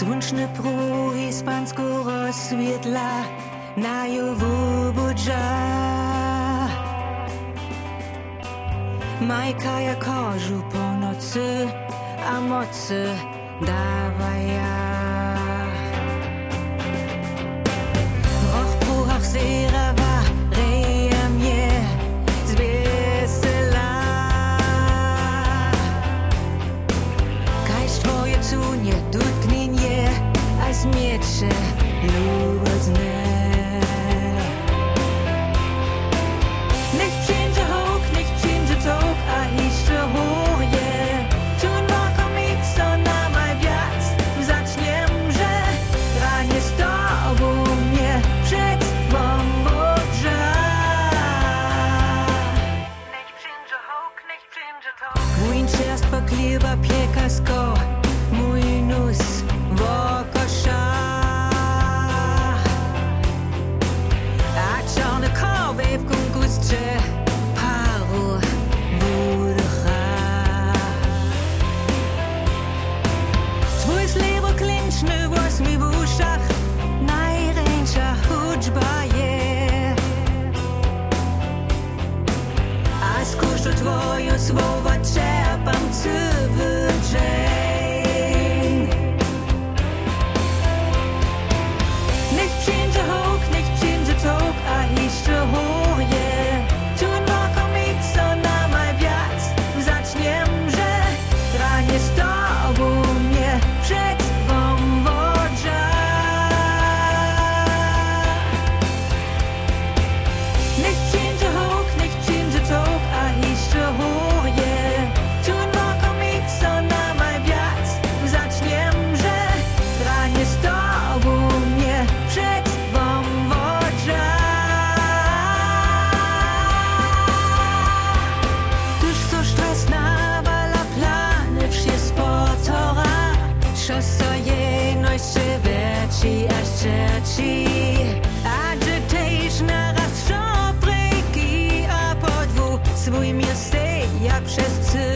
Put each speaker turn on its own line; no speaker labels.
Сончне пру іспанського світла на юву буджа. Majka je kožu po noci, a moci davaja. Och puhach sera var Geist, zu mir aj smieče ľubozné. Nech przyjdzie huk, niech przyjdzie tok, a jeszcze hurje. Tu nakomik, co na maj wiac, zaczniem, że ranie z tobą mnie przed wąwodża. Niech przyjdzie huk, niech przyjdzie tok. Winchester kliwa piekasko, mój nóż w przez psy.